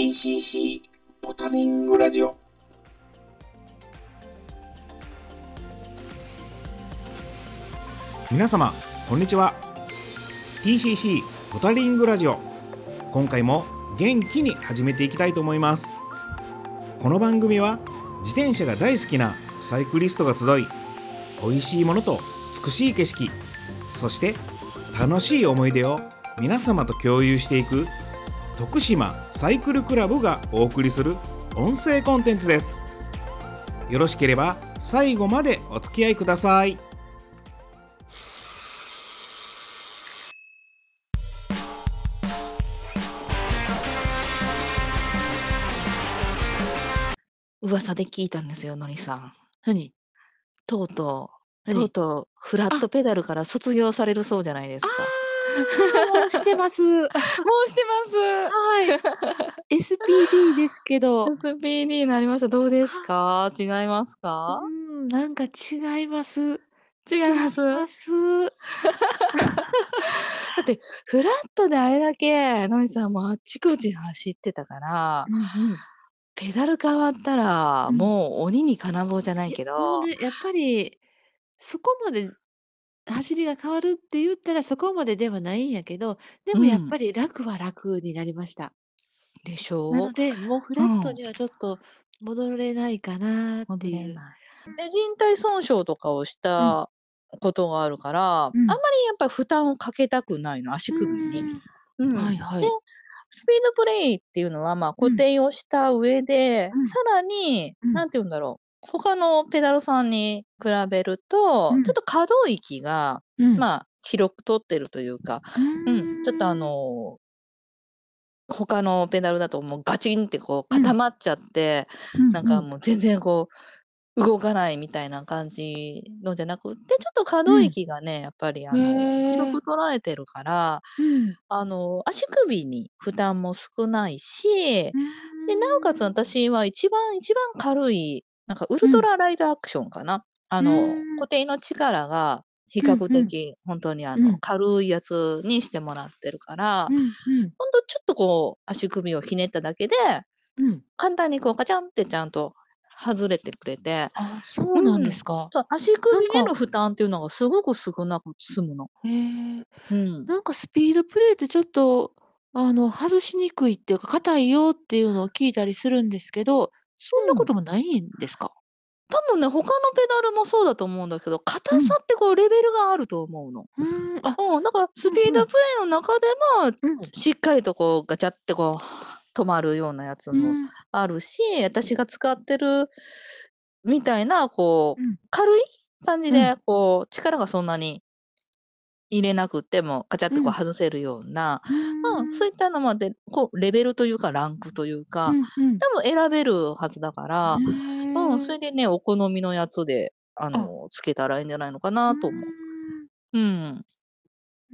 TCC ポタリングラジオ皆様こんにちは TCC ポタリングラジオ今回も元気に始めていきたいと思いますこの番組は自転車が大好きなサイクリストが集い美味しいものと美しい景色そして楽しい思い出を皆様と共有していく徳島サイクルクラブがお送りする音声コンテンツですよろしければ最後までお付き合いください噂で聞いたんですよ、のりさん。何？とうとう、とう何？とうフラッあ。トペダルから卒業されるそうじゃないですあか。あ、もうしてます。もうしてます。はい。SPD ですけど。SPD になりました。どうですか？違いますうか？ーん、なんか違います。違います？違います。だってフラットであれだけのりさんもあっちこっち走ってたから、うんうん。ペダル変わったら、うん。もう鬼に金棒じゃないけどね、やっぱりそこまで走りが変わるって言ったらそこまでではないんやけど、でうん。もやっぱり楽は楽になりました。でしょう？なので、もうフうん。ラットにはちょっと戻れないかなっていう。で、靭帯損傷とかをしうん。たことがあるから、あうんん。まりやっぱ負担をかけたくないの、足う首に。ーん。うん。で、はいはい。スピードプレイっていうのは、まあ、固うん。定をした上で、うん。さらに、うん。なんて言うんだろう、他のペダルさんに比べると、うん。ちょっと可動域が、うん。まあ、広く取ってるというか、ううん、ちょっとあ。の他のペダルだともうガチンってこううん。固まっちゃって。なんかもう全然こう動かないみたいな感じのじゃなくって、ちょっと可動うん。域がね、やっぱりあの。広く取られてるから、うん。あの足首に負担も少ないし、うで、なおかつ。私は一番一番軽い、なんかウうん。ルトラライトアクションかな。あうのーん。固定の力が比較うんうん。的ほんとにあのうん。軽いやつにしてもらってるから、うんうん。ほんとちょっとこう足首をひねっただけで、うん。簡単にこうガチャンってちゃんと外れてくれて、あ、そうなんうん、ですか。そう、足なん首へのか負担っていうのがすごく少なく済むの。へえ。うん。なんかスピードプレイってちょっとあの外しにくいっていうか、硬いよっていうのを聞いたりするんですけど、そんなうん。こともないんですか？多分ね、他のペダルもそうだと思うんだけど、う硬ん。さってこうレベルがあると思うの。うーん、あ、うん、だからス。ピードプレイの中でも、うん。しっかりとこうガチャってこう止まるようなやつもうん。あるし、私が使ってるみたいなこううん。軽い感じうん。で、こう力がそんなに入れなくっても、ガチャってうん。こう外せるような、ううん、そうい。ったのまで、こうレベルというかランクといううか、んうん。多分選べるはずだから、うん。それでね、お好みのやつで、ああ。の、つけたらいいんじゃないのかうなと思う。うん。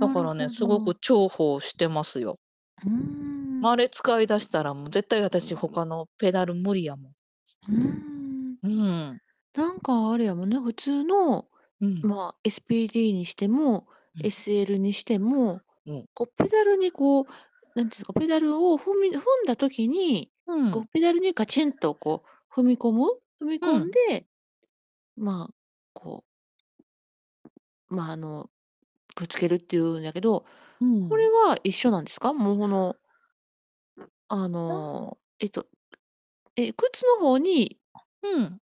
だからね、すごくど。重宝してますよ。うーん。あれ使い出したらもう絶対私他のペダル無理やもん。うん。なんかあれやもんね、普通の、うん。まあ、SPD にしても、うん。SL にしても、うん。こうペダルにこう、なんていうんですか、ペダルを踏み踏んだ時に、こううん。ペダルにガチンとこう踏み込む？踏みう込んん。で、まあ、こうまあ、あの、くっつけるっていうんやけど、うん。これは一緒なんですか？もうこのああ。の、えっと、え、靴の方にうん。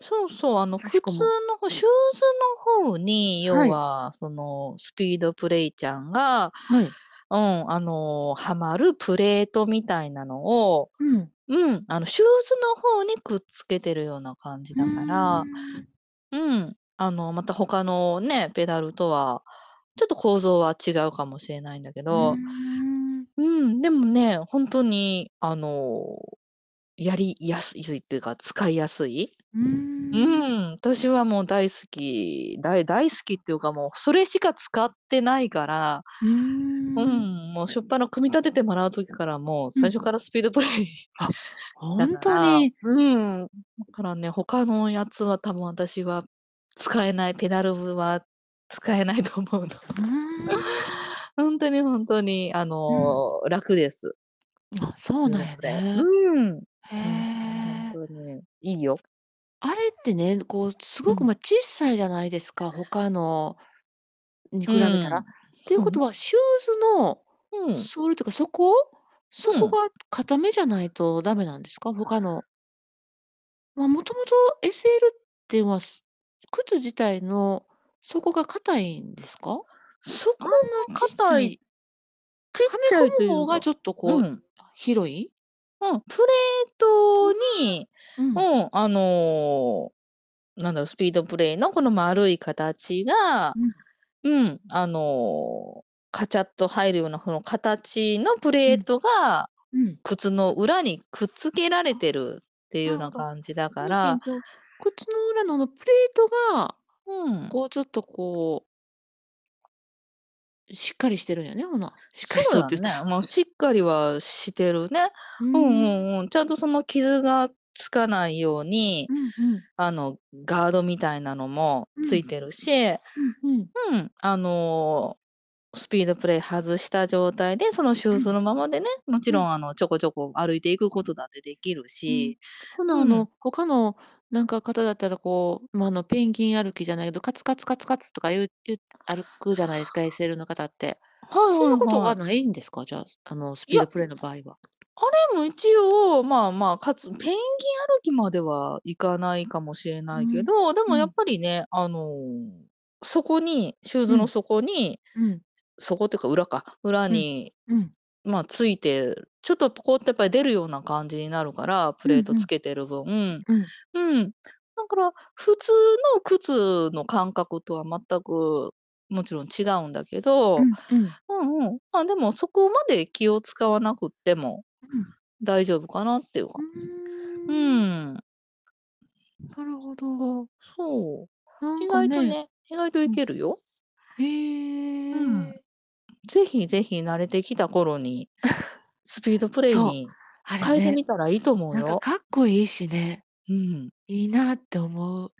そうそう、あの靴差し込む。の方シューズの方に、要はい。はそのスピードプレイちゃんが、はい。うん、あの、はまるプレートみたいなのを、うん。うん、あのシューズの方にくっつけてるような感じうだから、ーん。うん、あの、また他のね、ペダルとはちょっと構造は違うかもしれないんだけうーど、ん。うん、でもね、ほんとにあの、やりやすいっていうか、使いやすい。ううーん。ん、私はもう大好き、だい大好きっていうかもうそれしか使ってないから、うー。うんん、もうしょっぱな組み立ててもらう時からもううん。最初からスピードプレイあ、ほんとに。うん、だからね、他のやつは多分私は使えない、ペダルは使えないと思うの。うーん。ほんとにほんとにあうん。の、楽です。あ、そうなんや。ね。うん。へほんとにほんえ。とに。いいよ。あれってね、こうすごく、うん。ま、小さいじゃないですか、他のにう比べたら。っん。ていうことは、シューズのうん。ソールというか底うん。底が硬めじゃないとダメなんですか？他のま、もともと SL っていうのは、す靴自体の底が硬いんですか？底あんなが硬い、ちっちゃいちっはめちゃいというか込む方がちょっとこう、うん。広い？うん、プレートに、うん。うん、あの、なんだろう、スピードプレイのこの丸い形が、うん。うん、あの、カチャッと入るようなこの形のプうん。レートが、うん。靴の裏にくっつけられてるっていうような。感じだかに、えらんと、靴の裏のあのプレートが、うん。こうちょっとこうしっかりしてるんやね、ほな。しっかりしそとうって言ったらま、しっかりはしてるね。ううんうーん。んうん、ちゃんとその傷がつかないように、うんうん。あの、ガードみたいなのもうん。ついてるし、ううんうん。ん、あの、スピードプレイ外した状態で、そのシューうん。ズのままでね、もちうん。ろんあの、ちょこちょこ歩いていくことだってできるうん。し、ほな、あうん。の、他のなんか方だったらこう、ま、あの、ペンギン歩きじゃないけど、カツカツカツカツとかいうゆ歩くじゃないですか、SL の方って。はいそんなことはいないんですか？じゃあ、あの、スピードプレイの場合は。あれも一応、まあまあ、かつペンギン歩きまではいかないかもしれないけうん、ど、でもやっうん。ぱりね、あの、底にシューズのうん。底にうん。底っていうか裏か、裏うん。に、うん。ま、ついてちょっとポコってやっぱり出るような感じになるから、プ。レートつけてる分。うん。うん。だから普通の靴の感覚とは全く、もちろん違うんだけど、うんうん。うんうん、ま、でもそこまで気を使わなくってもうん。大丈夫かなっていうう感じ。うーん。ーん。なるほど。そう。なん意外とね、意外というん。けるよ。うん。へえ。ぜひぜひ慣れてきた頃に、スピードプレイそう、に変えてみたらいいと思うなんかよ。かっこいいしね。うん。いいなって思う。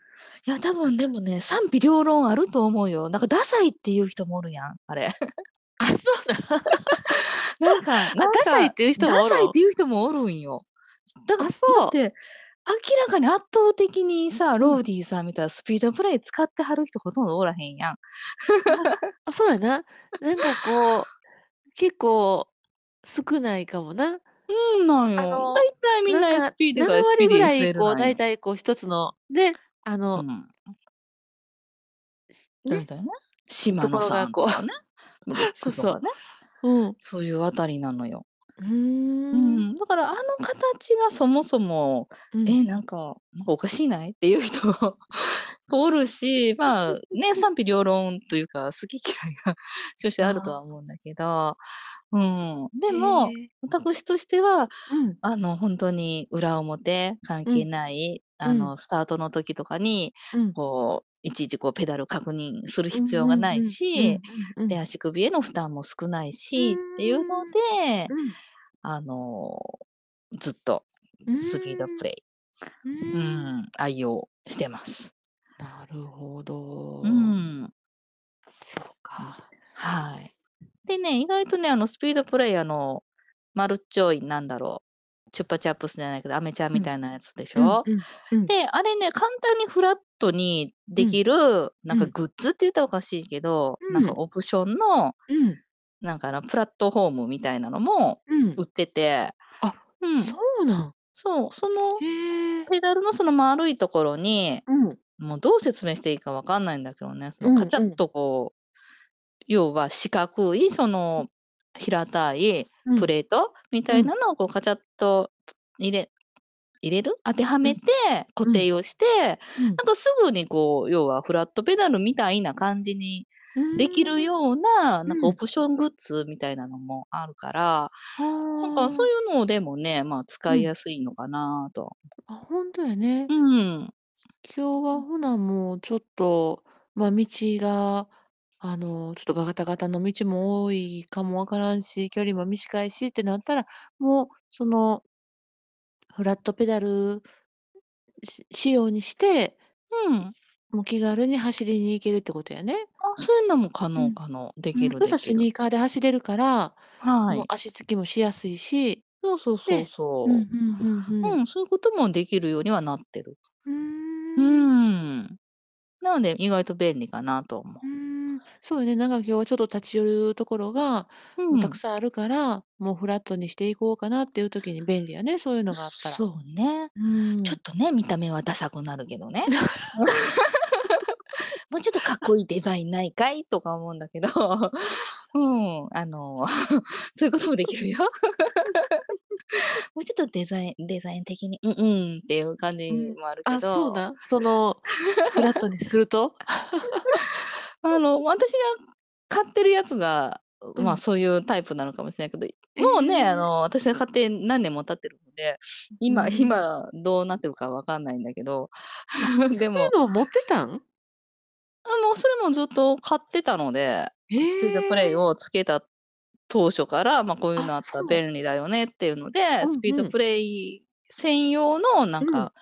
いや、多分でもね、賛否両論あると思うよ。なんかダサいっていう人もおるやん、あれ。あ、そうなん。なんかあ、ダサいっていう人ダもおる？ん？サいっていう人もおるんよ。だかだあ、そう。って、明らかに圧倒的にさ、うん。ローディーさんみたいなスピードプレイ使ってはる人ほとんどおらへんやん。あ、あ、そうやな。なんかこう、結構少ないかもな。うん、なんよ。あの、大体みんななんか SP とか7割 SPD、ぐらい SL こうなんよ。大体こう1つの、ね、あのうん。しね。だいたいね、シマとこノろがこうさんとかね、ブルッ そうそう。クとかね。うん。そういうあたりなのよ。うーん。うん、だからあの形がそもそも、うん。え、なんかなんかおかしない？っていう人お るし、まあ、ね、賛否両論というか、好き嫌いが 少々あるとはああ。思うんだけど、うん。でへも、え。私としては、うん。あの、ほんとに裏表関係うん。ない、うん。あの、スタートの時とかに、うん。こう、いちいちこうペダル確認するうん必要がないうんうん。うし、んうんうで、ん。足首への負担も少ないしっていうので、ん。うん。あの、ずっとスピードプん。レイううーん。ん、愛用してます。なるほうど。ん。そうか。はい。でね、意外とね、あの、スピードプレイ、あの、丸っちょい、なんだろう、チュッパチャップスじゃないけど、アメ車うん。みたいなやつでしょ？うんうん、うん。で、あれね、簡単にフラットにうん。できる、なんかうん。グッズって言ったらおかしいけど、なんかうん。オプションの、うん。なんかあの、プラットフォームみたいなのもうん。売ってて、あ、うん。そうなん。そう、そのへえ。ペダルのその丸いところに、うん。もうどう説明していいかわかんないんだけどね、そのうんうん。カチャッとこう、要は四角いそうん。の平たいうん。プレートみたうん。いなのをこうカチャッと入れ入れる？当てはめてうん。固うん。定をして、うん。なんかすぐにこう、要はフラットペダルみたいな感じにできるん。ような、なんかうん。オプショングッズみたいなのもあるから、はなんかそうあ。いうのでもね、まあ、使いうん。やすいのかなと。あ、ほんとやね。うん。今日はほな、もうちょっと、ま、道が、あの、ちょっとガタガタの道も多いかもわからんし、距離も短いしってなったら、もうそのフラットペダルし仕様にしてうん。もう気軽に走りに行けるってことやね。あ、そういうのも可うん。能可能。できうん、そしたらスるできる。ニーカーで走れるから、もうはい。足つきもしやすいしそうそうそうそんう。うん、そういうこともできるようにはなってる。うー。うんん。なので、意外と便利かなと思う。うーん、そうよね、なんか今日はちょっと立ち寄るところが。たくさんあるから、もうフラットにしていこうかなっていう時に便利やね、そういうのがあったら。そうね。う。ちょっとね、見た目はダサくなるけどね。もうちょっとかっこいいデザインないかい？とか思うんだけど、うん、あの、そういうこともできるよ。もうちょっとデザインデザイン的に、うんうんっていう感じうん。もあるけあ、そうど。なん？その、フラットにすると？あの、私が買ってるやつが、うまあ、うん。そういうタイプなのかもしれないけど、えもうね、あえ。の、私が買って何年も経ってるので、今うん。今どうなってるかわかんないんだけど、あ、そういでもうのを持ってたん？あ、もうそれもずっと買ってたので、へスピードプレイえ。をつけた当初から、ま、こういうあ、のあったら。便利だよねっていうので、うんうん。スピードプレイ専用のなんうん。か、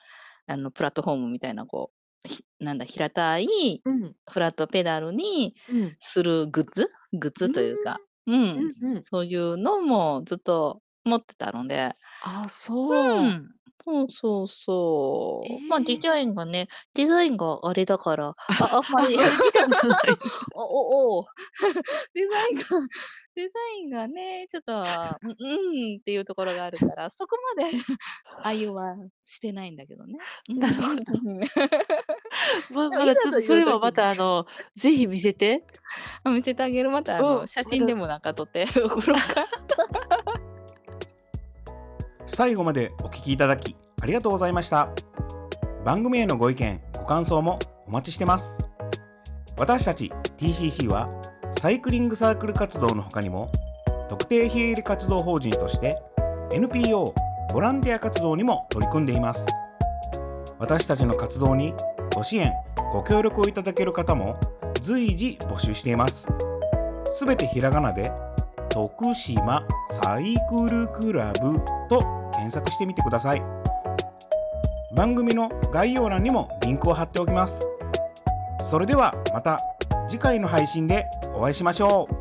あの、プラットフォームみたいなこう、ひなんだ、平たいうん。フラットペダルにうん。するグッズ？グッ。ズというか、うん、うんうん。そういうのもずっと持ってたので。あ、そう。うん、そうそうそう。ま、デええ。ザインがね、デザインがあれだから、ああんまあ、り。おおお、デザインが デザインがね、ちょっと、ううんっていうところがあるから、そこまで愛用はしてないんだけどね。なるほど。までもいまだちょっとそれもまた、あの、ぜひ見せて。あ、見せてあげる。また、あの、うん、写真でもなんか撮って送ろっか。最後までお聞きいただきありがとうございました。番組へのご意見、ご感想もお待ちしてます。私たち TCC はサイクリングサークル活動の他にも特定非営利活動法人として NPO ボランティア活動にも取り組んでいます私たちの活動にご支援ご協力をいただける方も随時募集していますすべてひらがなで徳島サイクルクラブと検索してみてください。番組の概要欄にもリンクを貼っておきます。それではまた次回の配信でお会いしましょう。